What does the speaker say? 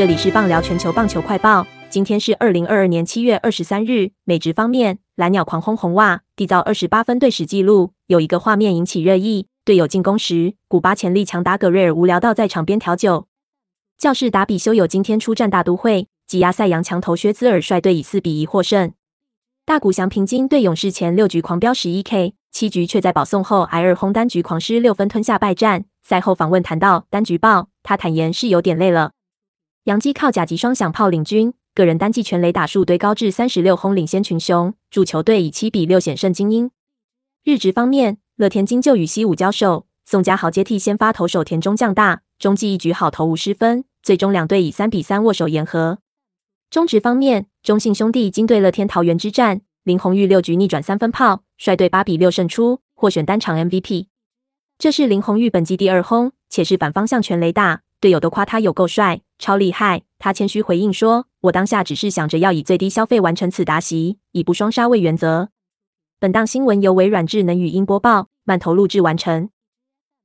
这里是棒聊全球棒球快报。今天是二零二二年七月二十三日。美职方面，蓝鸟狂轰红袜，缔造二十八分队史纪录。有一个画面引起热议：队友进攻时，古巴潜力强打葛瑞尔无聊到在场边调酒。教士达比修有今天出战大都会，挤压赛扬强投薛兹尔率队以四比一获胜。大谷翔平津对勇士前六局狂飙十一 K，七局却在保送后挨二轰单局狂失六分吞下败战。赛后访问谈到单局爆，他坦言是有点累了。杨基靠甲级双响炮领军，个人单季全垒打数堆高至三十六轰领先群雄，助球队以七比六险胜精英。日职方面，乐天金就与西武交手，宋家豪接替先发投手田中将大，中继一局好投无失分，最终两队以三比三握手言和。中职方面，中信兄弟经对乐天桃园之战，林红玉六局逆转三分炮，率队八比六胜出，获选单场 MVP。这是林红玉本季第二轰，且是反方向全雷打，队友都夸他有够帅，超厉害。他谦虚回应说：“我当下只是想着要以最低消费完成此达席，以不双杀为原则。”本档新闻由微软智能语音播报，慢投录制完成。